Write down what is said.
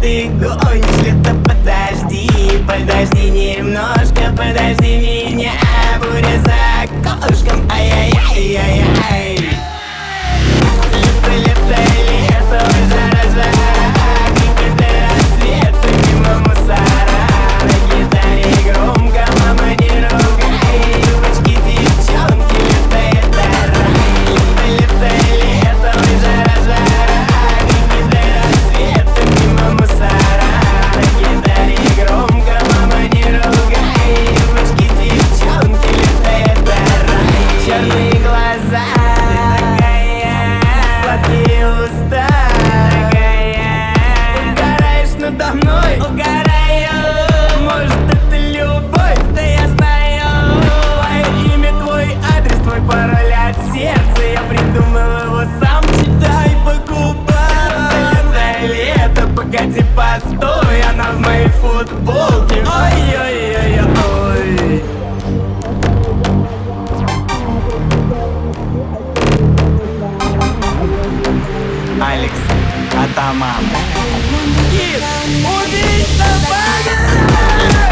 ты гонишь. Лето Подожди, подожди немножко Подожди меня, буря за колышком Ай-яй-яй-яй-яй погоди, постой Она в моей футболке. Ой-ой-ой-ой. Алекс, атаман Кит, убийца бога!